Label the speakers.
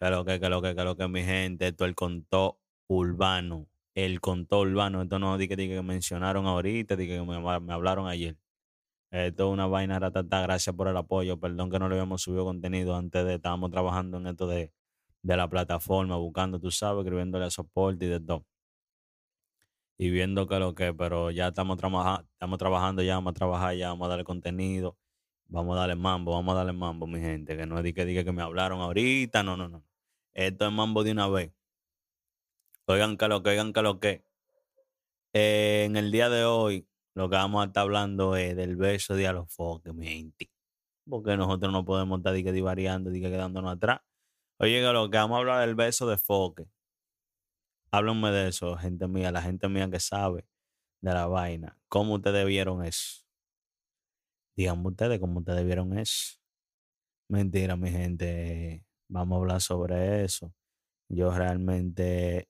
Speaker 1: Que lo que, que lo que, que lo que, mi gente, esto el contó urbano. El contó urbano. Esto no dije que, que mencionaron ahorita, dije que me, me hablaron ayer. Esto es una vaina ratata. Gracias por el apoyo. Perdón que no le habíamos subido contenido antes de. Estábamos trabajando en esto de, de la plataforma, buscando, tú sabes, escribiéndole a soporte y de todo. Y viendo que lo que, pero ya estamos, trabaja, estamos trabajando, ya vamos a trabajar, ya vamos a darle contenido. Vamos a darle mambo, vamos a darle mambo, mi gente. Que no es de que diga que me hablaron ahorita, no, no, no. Esto es mambo de una vez. Oigan que lo que, oigan que lo que. Eh, en el día de hoy, lo que vamos a estar hablando es del beso de alofoque, mi gente. Porque nosotros no podemos estar di que divariando, di que quedándonos atrás. Oye, que lo que vamos a hablar del beso de foque. Háblenme de eso, gente mía, la gente mía que sabe de la vaina. ¿Cómo ustedes vieron eso? Díganme ustedes cómo ustedes vieron eso. Mentira, mi gente. Vamos a hablar sobre eso. Yo realmente